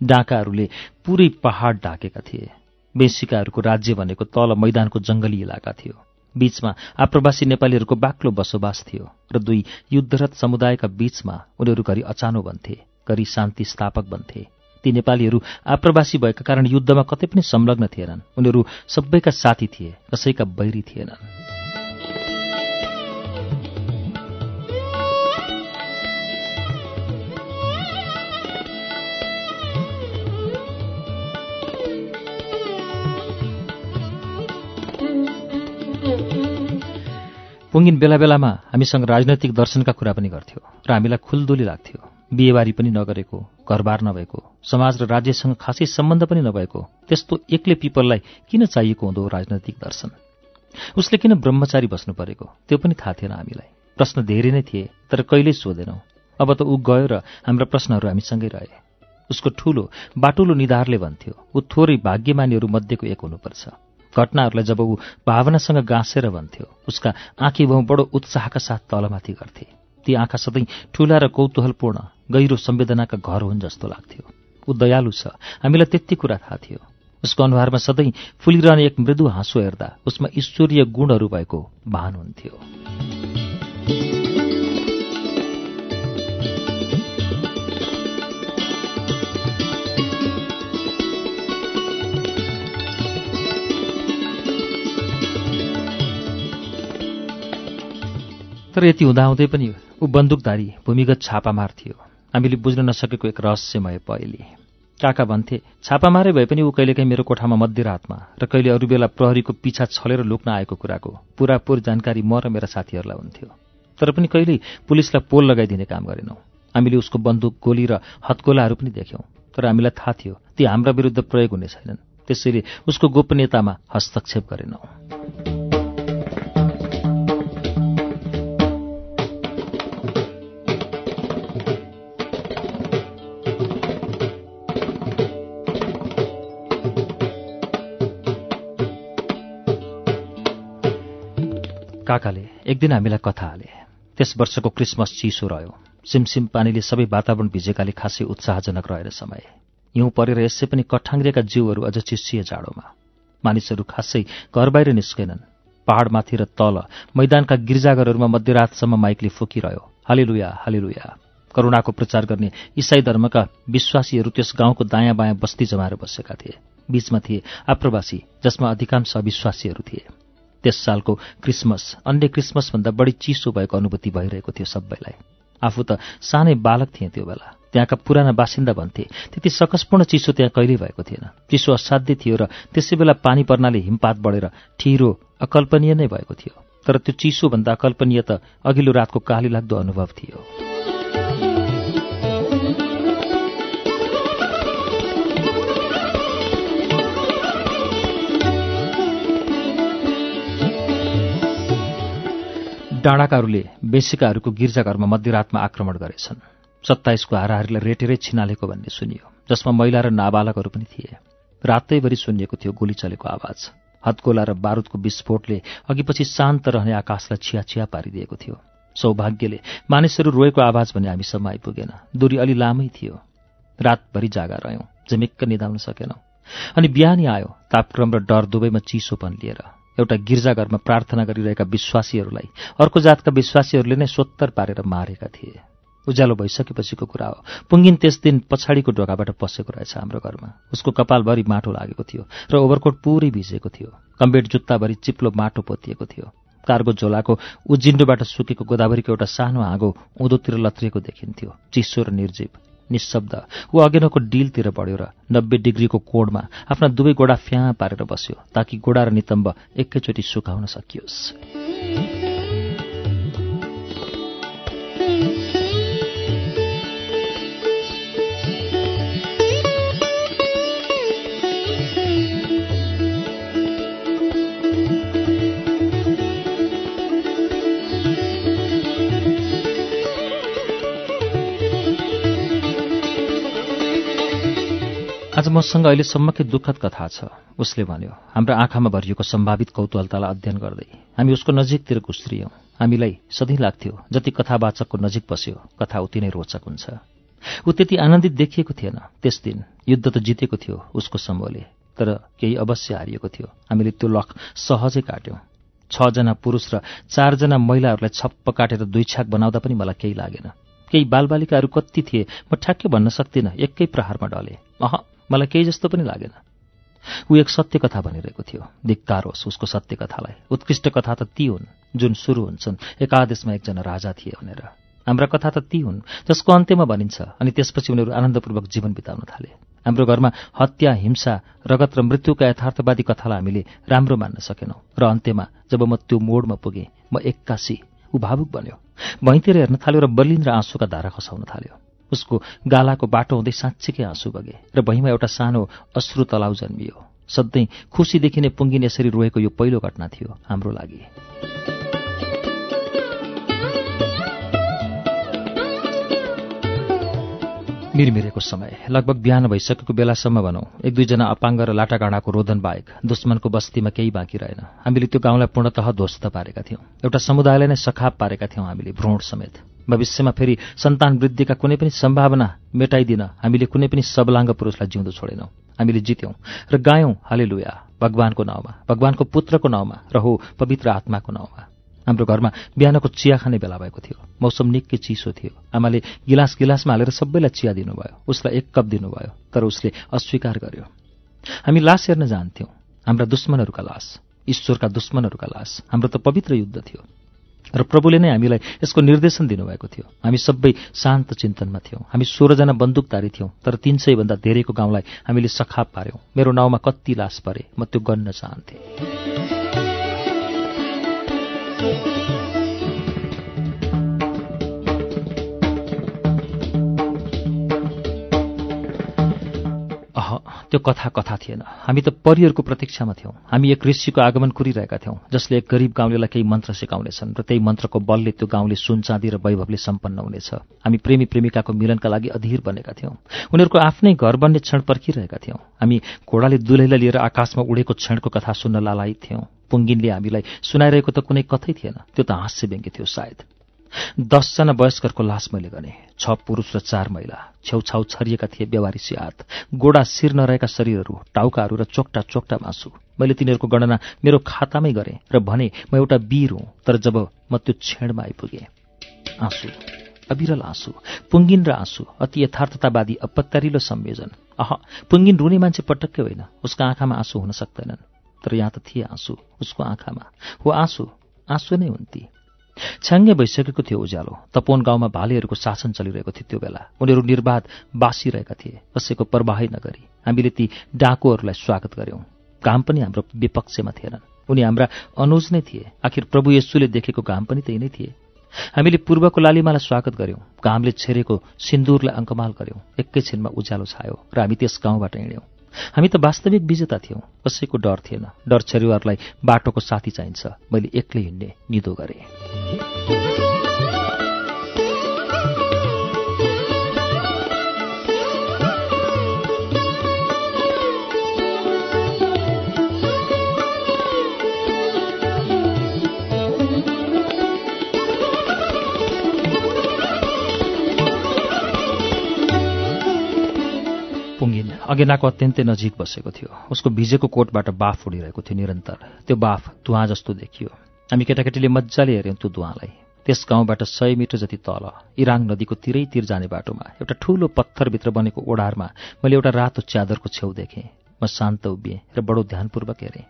डाँकाहरूले पुरै पहाड ढाकेका थिए। बेसीकाहरूको राज्य भनेको तल मैदानको जङ्गली इलाका थियो। बीचमा आप्रवासी नेपालीहरूको बाक्लो बसोबास थियो र दुई युद्धरत समुदायका बीचमा उनीहरू घरि अचानो बन्थे घरि शान्ति स्थापक बन्थे। ती नेपालीहरू आप्रवासी भएका कारण युद्धमा कतै पनि संलग्न थिएनन्। उनीहरू सबैका साथी थिए कसैका बैरी थिएनन्। पुङ्गिन बेला बेलामा हामीसँग राजनैतिक दर्शनका कुरा पनि गर्थ्यो र हामीलाई खुलदुली लाग्थ्यो। बिहेबारी पनि नगरेको घरबार नभएको समाज र राज्यसँग खासै सम्बन्ध पनि नभएको त्यस्तो एक्लै पिपललाई किन चाहिएको हुँदो राजनैतिक दर्शन? उसले किन ब्रह्मचारी बस्नु परेको? त्यो पनि थाहा थिएन हामीलाई। प्रश्न धेरै नै थिए तर कहिल्यै सोधेनौँ। अब त ऊ गयो र हाम्रा प्रश्नहरू हामीसँगै रहे। उसको ठूलो बाटुलो निधारले भन्थ्यो ऊ थोरै भाग्यमानीहरू मध्येको एक हुनुपर्छ। घटनाहरूलाई जब ऊ भावनासँग गाँसेर भन्थ्यो उसका आँखी भाउ बडो उत्साहका साथ तलमाथि गर्थे। ती आँखा सधैँ ठूला र कौतूहलपूर्ण गहिरो संवेदनाका घर हुन् जस्तो लाग्थ्यो। ऊ दयालु छ हामीलाई त्यति कुरा थाहा थियो। उसको अनुहारमा सधैँ फुलिरहने एक मृदु हाँसो हेर्दा उसमा ईश्वरीय गुणहरू भएको भान हुन्थ्यो। तर यति हुँदाहुँदै पनि ऊ बन्दुकधारी भूमिगत छापामार थियो। हामीले बुझ्न नसकेको एक रहस्यमय पहेली। काका भन्थे छापामारे भए पनि ऊ कहिलेकाहीँ मेरो कोठामा मध्यरातमा र कहिले अरू बेला प्रहरीको पिछा छलेर लुक्न आएको कुराको पुरापुर जानकारी म र मेरा साथीहरूलाई हुन्थ्यो। तर पनि कहिल्यै पुलिसलाई पोल लगाइदिने काम गरेनौँ। हामीले उसको बन्दुक गोली र हत्कोलाहरू पनि देख्यौँ। तर हामीलाई थाहा थियो ती हाम्रा विरुद्ध प्रयोग हुने छैनन्। त्यसैले उसको गोपनीयतामा हस्तक्षेप गरेनौँ। काकाले एक दिन हामीलाई कथा हाले। त्यस वर्षको क्रिसमस चिसो रह्यो। सिमसिम पानीले सबै वातावरण भिजेकाले खासै उत्साहजनक रहेन समय हिउँ परेर यसै पनि कठाङ्ग्रेका जिउहरू अझ चिसिए जाडोमा। मानिसहरू खासै घर बाहिर निस्केनन्। पहाडमाथि र तल मैदानका गिर्जाघरहरूमा मध्यरातसम्म माइकले फुकिरह्यो। हालेलुया हालेलुया। करुणाको प्रचार गर्ने इसाई धर्मका विश्वासीहरू त्यस गाउँको दायाँ बायाँ बस्ती जमाएर बसेका थिए। बीचमा थिए आप्रवासी जसमा अधिकांश अविश्वासीहरू थिए। त्यस सालको क्रिसमस अन्य क्रिसमसभन्दा बढी चिसो भएको अनुभूति भइरहेको थियो सबैलाई। आफू त सानै बालक थिएँ त्यो बेला। त्यहाँका पुराना बासिन्दा भन्थे त्यति सकसपूर्ण चिसो त्यहाँ कहिल्यै भएको थिएन। चिसो असाध्य थियो र त्यसै बेला पानी पर्नाले हिमपात बढेर ठिरो अकल्पनीय नै भएको थियो। तर त्यो चिसोभन्दा अकल्पनीय त अघिल्लो रातको काली लाग्दो अनुभव थियो। डाँडाकाहरूले बेसिकाहरूको गिर्जाघरमा मध्यरातमा आक्रमण गरेछन्। सत्ताइसको हाराहारीलाई रेटेरै छिनालेको भन्ने सुनियो जसमा महिला र नाबालकहरू पनि थिए। रातैभरि सुनिएको थियो गोली चलेको आवाज। हत्कोला र बारुदको विस्फोटले अघिपछि शान्त रहने आकाशलाई छिया छिया पारिदिएको थियो। सौभाग्यले मानिसहरू रोएको आवाज भने हामीसम्म आइपुगेन। दूरी अलि लामै थियो। रातभरि जागा रह्यौँ झिमिक्क निधाउन सकेनौँ। अनि बिहानी आयो तापक्रम र डर दुवैमा चिसोपन लिएर। एउटा गिर्जाघरमा प्रार्थना गरिरहेका विश्वासीहरूलाई अर्को जातका विश्वासीहरूले नै सोत्तर पारेर मारेका थिए। उज्यालो भइसकेपछिको कुरा हो। पुङ्गिन त्यस दिन पछाडिको ढोकाबाट पसेको रहेछ हाम्रो घरमा। उसको कपालभरि माटो लागेको थियो र ओभरकोट पुरै भिजेको थियो। कम्बेट जुत्ताभरि चिप्लो माटो पोतिएको थियो। कारको झोलाको उजिन्डोबाट सुकेको गोदावरीको एउटा सानो हाँगो उँधोतिर लत्रिएको देखिन्थ्यो। चिसो र निर्जीव। निशब्द। ऊ अगेनोको डिलतिर बढ्यो र नब्बे डिग्रीको कोडमा आफ्ना दुवै गोडा फ्याँ पारेर बस्यो ताकि गोडा र नितम्ब एकैचोटि सुकाउन सकियोस्। मसँग अहिलेसम्मकै दुःखद कथा छ। उसले भन्यो हाम्रो आँखामा भरिएको सम्भावित कौतूहलतालाई अध्ययन गर्दै हामी उसको नजिकतिर घुस्रियौँ हामीलाई सधैँ लाग्थ्यो जति कथावाचकको नजिक बस्यो कथा उति नै रोचक हुन्छ। ऊ त्यति आनन्दित देखिएको थिएन। त्यस दिन युद्ध त जितेको थियो उसको समूहले तर केही अवश्य हारिएको थियो। हामीले त्यो लख सहजै काट्यौँ। छजना पुरुष र चारजना महिलाहरूलाई छप्प काटेर दुई छाक बनाउँदा पनि मलाई केही लागेन। केही बालबालिकाहरू कति थिए म ठ्याक्कै भन्न सक्दिनँ एकै प्रहारमा डले। अह मलाई केही जस्तो पनि लागेन। ऊ एक सत्य कथा भनिरहेको थियो। धिक्कार होस् उसको सत्य कथालाई उत्कृष्ट कथा त ती हुन् जुन सुरु हुन्छन्। एकादेशमा एकजना राजा थिए भनेर। हाम्रा कथा त ती हुन् जसको अन्त्यमा भनिन्छ अनि त्यसपछि उनीहरू आनन्दपूर्वक जीवन बिताउन थाले। हाम्रो घरमा हत्या हिंसा रगत र मृत्युका यथार्थवादी कथालाई हामीले राम्रो मान्न सकेनौँ। र अन्त्यमा जब म त्यो मोडमा पुगेँ म एक्कासी ऊ भावुक बन्यो। भैँतिर हेर्न थाल्यो र बलिन र आँसुका धारा खसाउन थाल्यो। उसको गालाको बाटो हुँदै साँच्चीकै आँसु बगे र भैँमा एउटा सानो अश्रु तलाउ जन्मियो। सधैँ खुसीदेखि नै पुङ्गिन यसरी रोएको यो पहिलो घटना थियो हाम्रो लागि। मिरमिरेको समय। लगभग बिहान भइसकेको बेलासम्म भनौँ एक दुईजना अपाङ्ग र लाटागाँडाको रोदन बाहेक दुश्मनको बस्तीमा केही बाँकी रहेन। हामीले त्यो गाउँलाई पूर्णतः ध्वस्त पारेका थियौँ। एउटा समुदायलाई नै सखाप पारेका थियौँ हामीले भ्रूण समेत। भविष्यमा फेरि सन्तान वृद्धिका कुनै पनि सम्भावना मेटाइदिन हामीले कुनै पनि सबलाङ्ग पुरुषलाई जिउँदो छोडेनौँ। हामीले जित्यौँ र गायौँ। हाले लुया भगवानको नाउँमा भगवानको पुत्रको नाउँमा र हो पवित्र आत्माको नाउँमा। हाम्रो घरमा बिहानको चिया खाने बेला भएको थियो। मौसम निकै चिसो थियो। आमाले गिलास गिलासमा हालेर सबैलाई चिया दिनुभयो। उसलाई एक कप दिनुभयो तर उसले अस्वीकार गर्यो। हामी लास हेर्न जान्थ्यौँ। हाम्रा दुश्मनहरूका लास ईश्वरका दुश्मनहरूका लास। हाम्रो त पवित्र युद्ध थियो। र प्रभुले नै हामीलाई यसको निर्देशन दिनुभएको थियो। हामी सबै शान्त चिन्तनमा थियौँ। हामी सोह्रजना बन्दुकधारी थियौँ तर तीन सयभन्दा धेरैको गाउँलाई हामीले सखाप पार्यौँ। मेरो नाउँमा कति लास परे म त्यो गन्न चाहन्थेँ। त्यो कथा कथा थिएन। हामी त परिहरूको प्रतीक्षामा थियौँ। हामी एक ऋषिको आगमन कुरिरहेका थियौँ जसले एक गरिब गाउँलेलाई केही मन्त्र सिकाउनेछन् र त्यही मन्त्रको बलले त्यो गाउँले सुन चाँदी र वैभवले सम्पन्न हुनेछ। हामी प्रेमी प्रेमिकाको मिलनका लागि अधीर बनेका थियौँ। उनीहरूको आफ्नै घर बन्ने क्षण पर्खिरहेका थियौँ। हामी घोडाले दुलैलाई लिएर आकाशमा उडेको क्षणको कथा सुन्न लालायित थियौँ। पुङ्गिनले हामीलाई सुनाइरहेको त कुनै कथै थिएन। त्यो त हाँस्य व्यङ्ग्य थियो सायद। दसजना वयस्करको लास मैले गने छ पुरुष र चार महिला। छेउछाउ छरिएका थिए व्यवहारिसी हात गोडा शिर नरहेका शरीरहरू टाउकाहरू र चोक्टा चोक्टा मासु। मैले तिनीहरूको गणना मेरो खातामै गरेँ र भने म एउटा वीर हुँ तर जब म त्यो क्षणमा आइपुगेँ। आँसु। अविरल आँसु। पुङ्गिन र आँसु। अति यथार्थतावादी अपत्यारिलो संयोजन। अह पुङ्गिन रुने मान्छे पटक्कै होइन। उसका आँखामा आँसु हुन सक्दैनन्। तर यहाँ त थिए आँसु। उसको आँखामा। हो आँसु। आँसु नै हुन्थे छ्याङ्गे भइसकेको थियो उज्यालो। तपोन गाउँमा भालेहरूको शासन चलिरहेको थियो त्यो बेला। उनीहरू निर्वाध बासिरहेका थिए। कसैको प्रवाहै नगरी। हामीले ती डाकुहरूलाई स्वागत गर्यौं। घाम पनि हाम्रो विपक्षमा थिएनन्। उनी हाम्रा अनुज नै थिए। आखिर प्रभु येशुले देखेको घाम पनि त्यही नै थिए। हामीले पूर्वको लालिमालाई स्वागत गर्यौं। घामले छेरेको सिन्दुरलाई अङ्कमाल गर्यौं। एकैछिनमा उज्यालो छायो र हामी त्यस गाउँबाट हिँड्यौं। हामी त वास्तविक विजेता थियौं। कसैको डर थिएन। डर छेरुवारलाई बाटोको साथी चाहिन्छ। मैले एक्लै हिँड्ने निदो गरेँ। अगेनाको अत्यन्तै नजिक बसेको थियो। उसको भिजेको कोटबाट बाफ उडिरहेको थियो निरन्तर। त्यो बाफ धुवा जस्तो देखियो। हामी केटाकेटीले मजाले हेऱ्यौँ त्यो धुवालाई। त्यस गाउँबाट सय मिटर जति तल इराङ नदीको तिरै तिर जाने बाटोमा एउटा ठूलो पत्थरभित्र बनेको ओडारमा मैले एउटा रातो च्यादरको छेउ देखेँ। म शान्त उभिएँ र बडो ध्यानपूर्वक हेरेँ।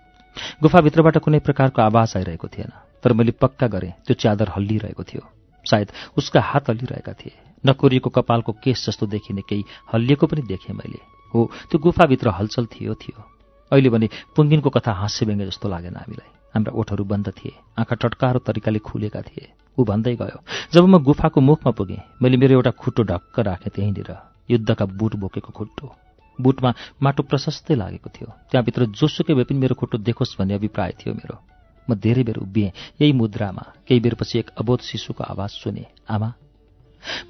गुफाभित्रबाट कुनै प्रकारको आवाज आइरहेको थिएन तर मैले पक्का गरेँ त्यो च्यादर हल्लिरहेको थियो। सायद उसका हात हल्लिरहेका थिए। नकोरिएको कपालको केस जस्तो देखिने केही हल्लिएको पनि देखेँ मैले। हो। त्यो गुफाभित्र हलचल थियो थियो। अहिले भने पुङ्गिनको कथा हाँस्य व्यङ्ग्य जस्तो लागेन हामीलाई। हाम्रा ओठहरू बन्द थिए आँखा टटकारो तरिकाले खुलेका थिए। ऊ भन्दै गयो जब म गुफाको मुखमा पुगेँ मैले मेरो एउटा खुट्टो ढक्क राखेँ त्यहीँनिर। युद्धका बुट बोकेको खुट्टो। बुटमा माटो प्रशस्तै लागेको थियो। त्यहाँभित्र जोसुकै भए पनि मेरो खुट्टो देखोस् भन्ने अभिप्राय थियो मेरो। म धेरै बेर उभिएँ यही मुद्रामा। केही बेरपछि एक अबोध शिशुको आवाज सुने आमा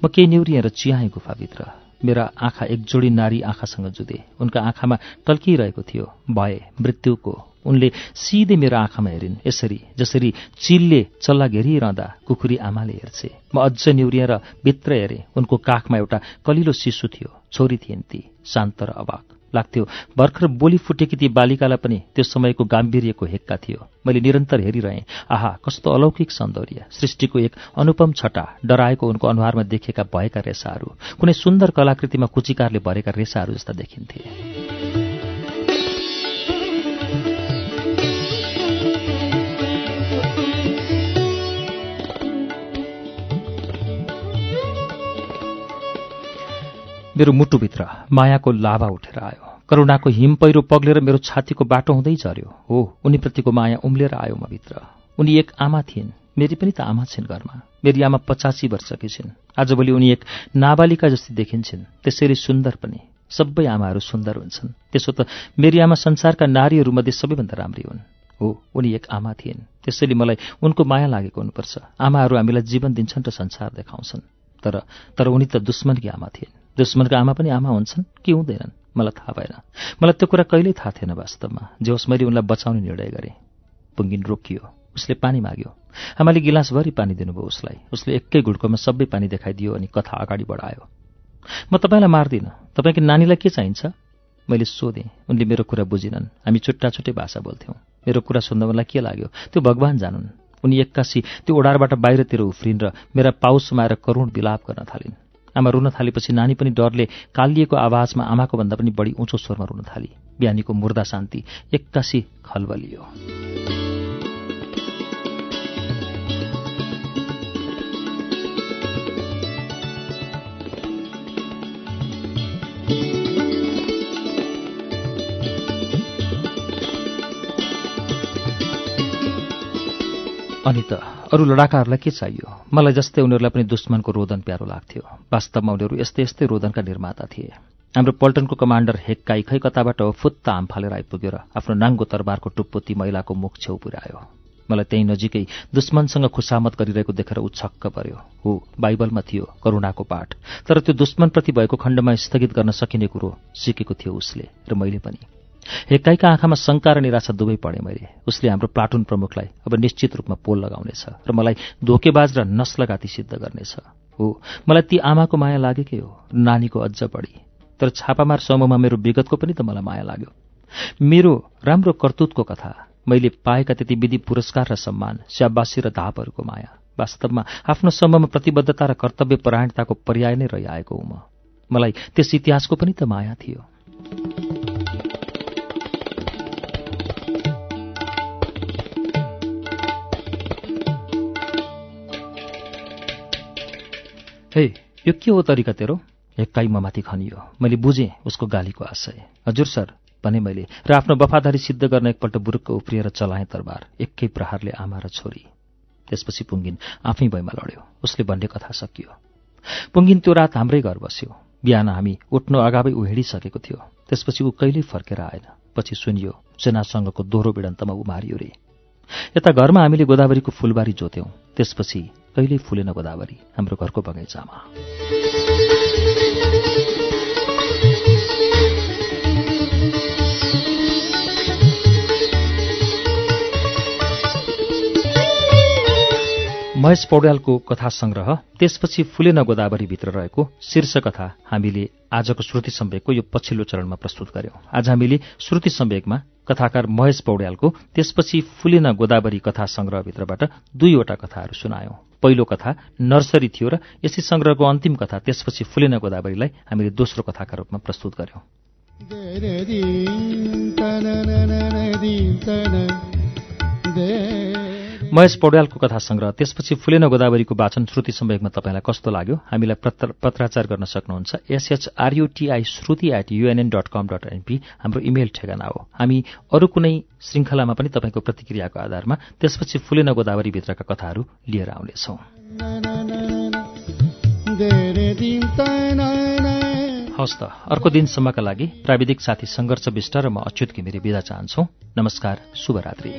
म केही निहुरिएर चियाएँ गुफाभित्र। मेरा आँखा एक जोडी नारी आँखासँग जुधे उनका आँखामा टल्किरहेको थियो भय मृत्युको। उनले सिधै मेरो आँखामा हेरिन् यसरी जसरी चिलले चल्ला घेरिरहँदा कुखुरी आमाले हेर्छे। म अझ निहुरिएर भित्र हेरेँ। उनको काखमा एउटा कलिलो शिशु थियो छोरी थिइन् ती शान्त र अबाक लाग्थ्यो। भर्खर बोली फुटेकी ती बालिकालाई पनि त्यो समयको गाम्भीर्यको हेक्का थियो। मैले निरन्तर हेरिरहेँ आहा कस्तो अलौकिक सौन्दर्य। सृष्टिको एक अनुपम छटा डराएको उनको अनुहारमा देखेका भएका रेसाहरू। कुनै सुन्दर कलाकृतिमा कुचिकारले भरेका रेसाहरू जस्ता देखिन्थे। मेरो मुटुभित्र मायाको लाभा उठेर आयो। करुणाको हिम पहिरो पग्लेर मेरो छातीको बाटो हुँदै झऱ्यो। हो उनीप्रतिको माया उम्लेर आयो म भित्र। उनी एक आमा थिइन्। मेरी पनि त आमा छिन् घरमा। मेरी आमा पचासी वर्षकी छिन्। आजभोलि उनी एक नाबालिका जस्तै देखिन्छन्। त्यसरी सुन्दर पनि। सबै आमाहरू सुन्दर हुन्छन्। त्यसो त मेरी आमा संसारका नारीहरूमध्ये सबैभन्दा राम्री हुन्। हो उनी एक आमा थिइन्। त्यसैले मलाई उनको माया लागेको हुनुपर्छ। आमाहरू हामीलाई जीवन दिन्छन् र संसार देखाउँछन्। तर तर उनी त दुश्मनकी आमा थिइन्। दुश्मनको आमा पनि आमा हुन्छन् कि हुँदैनन्? मलाई थाहा भएन। मलाई त्यो कुरा कहिल्यै थाहा थिएन वास्तवमा जे होस् मैले उनलाई बचाउने निर्णय गरेँ। पुङ्गिन रोकियो। उसले पानी माग्यो। आमाले गिलासभरि पानी दिनुभयो उसलाई। उसले एकै घुड्कोमा सबै पानी देखाइदियो अनि कथा अगाडि बढायो म तपाईँलाई मार्दिनँ। तपाईँको नानीलाई के चाहिन्छ? मैले सोधेँ। उनले मेरो कुरा बुझिनन्। हामी छुट्टा छुट्टै भाषा बोल्थ्यौँ। मेरो कुरा सुन्दा मलाई के लाग्यो? त्यो भगवान् जानुन्। उनी एक्कासी त्यो ओडारबाट बाहिरतिर उफ्रिन् र मेरा पाउ समाएर करुण विलाप गर्न थालिन्। आमा रुन थालेपछि नानी पनि डरले कालिएको आवाजमा आमाको भन्दा पनि बढी उँचो स्वरमा रुन थाली। बिहानीको मुर्दा शान्ति एक्कासी खलबलियो। अनि त अरू लडाकाहरूलाई के चाहियो? मलाई जस्तै उनीहरूलाई पनि दुश्मनको रोदन प्यारो लाग्थ्यो। वास्तवमा उनीहरू यस्तै यस्तै रोदनका निर्माता थिए। हाम्रो पल्टनको कमान्डर हेक्काई खै कताबाट फुत्त आम फालेर आइपुग्यो र आफ्नो नाङ्गो तरबारको टुप्पो ती महिलाको मुख छेउ पुर्यायो। मलाई त्यहीँ नजिकै दुश्मनसँग खुसामत गरिरहेको देखेर ऊ पर्यो। हो बाइबलमा थियो करुणाको पाठ। तर त्यो दुश्मनप्रति भएको खण्डमा स्थगित गर्न सकिने कुरो सिकेको थियो उसले र मैले पनि। हेक्काईका आँखामा शङ्का र निराशा दुवै पढेँ मैले। उसले हाम्रो प्लाटुन प्रमुखलाई अब निश्चित रूपमा पोल लगाउनेछ र मलाई धोकेबाज र नस्लघाती सिद्ध गर्नेछ। हो मलाई ती आमाको माया लागेकै हो नानीको अझ बढी। तर छापामार समूहमा मेरो विगतको पनि त मलाई माया लाग्यो। मेरो राम्रो कर्तुतको कथा मैले पाएका त्यति विधि पुरस्कार र सम्मान स्याबासी र धापहरूको माया वास्तवमा आफ्नो समूहमा प्रतिबद्धता र कर्तव्य परायणताको पर्याय नै रहिआएको हुँ म। मलाई त्यस इतिहासको पनि त माया थियो। हे। यो के हो तरिका तेरो? एक्काइ ममाथि खनियो। मैले बुझेँ उसको गालीको आशय। हजुर सर भने मैले। र आफ्नो वफादारी सिद्ध गर्न एकपल्ट बुरुक्क उफ्रिएर चलाएँ तरबार। एकै प्रहारले आमा र छोरी। त्यसपछि पुङ्गिन आफै भैमा लड्यो। उसले भन्ने कथा सकियो। पुङ्गिन त्यो रात हाम्रै घर बस्यो। बिहान हामी उठ्नु अगावै ऊ हिँडिसकेको थियो। त्यसपछि ऊ कहिल्यै फर्केर आएन। पछि सुनियो सेनासँगको दोहोरो विडन्तमा ऊ मारियो रे। यता घरमा हामीले गोदावरीको फुलबारी जोत्यौँ। त्यसपछि कहिल्यै फुलेन गोदावरी हाम्रो घरको बगैँचामा। महेश पौड्यालको कथा संग्रह त्यसपछि फुलेन गोदावरीभित्र रहेको शीर्ष कथा हामीले आजको श्रुति सम्वेकको यो पछिल्लो चरणमा प्रस्तुत गर्यौं। आज हामीले श्रुति सम्वेकमा कथाकार महेश पौड्यालको त्यसपछि फुलेन गोदावरी कथा संग्रहभित्रबाट दुईवटा कथाहरू सुनायौं। पहिलो कथा नर्सरी थियो र यसै संग्रहको अन्तिम कथा त्यसपछि फुलेन गोदावरीलाई हामीले दोस्रो कथाका रूपमा प्रस्तुत गर्यौं। महेश पौड्यालको कथा संग्रह त्यसपछि फुलेन गोदावरीको वाचन श्रुति सम्वेकमा तपाईँलाई कस्तो लाग्यो? हामीलाई पत्र पत्राचार गर्न सक्नुहुन्छ। S H R U T I Shruti at U N N dot com dot N P हाम्रो इमेल ठेगाना हो। हामी अरू कुनै श्रृङ्खलामा पनि तपाईँको प्रतिक्रियाको आधारमा त्यसपछि फुलेन गोदावरीभित्रका कथाहरू लिएर आउनेछौँ। हवस् त। अर्को दिनसम्मका लागि प्राविधिक साथी सङ्घर्ष विष्ट र म अच्युत घिमिरे बिदा चाहन्छौ। नमस्कार शुभरात्री।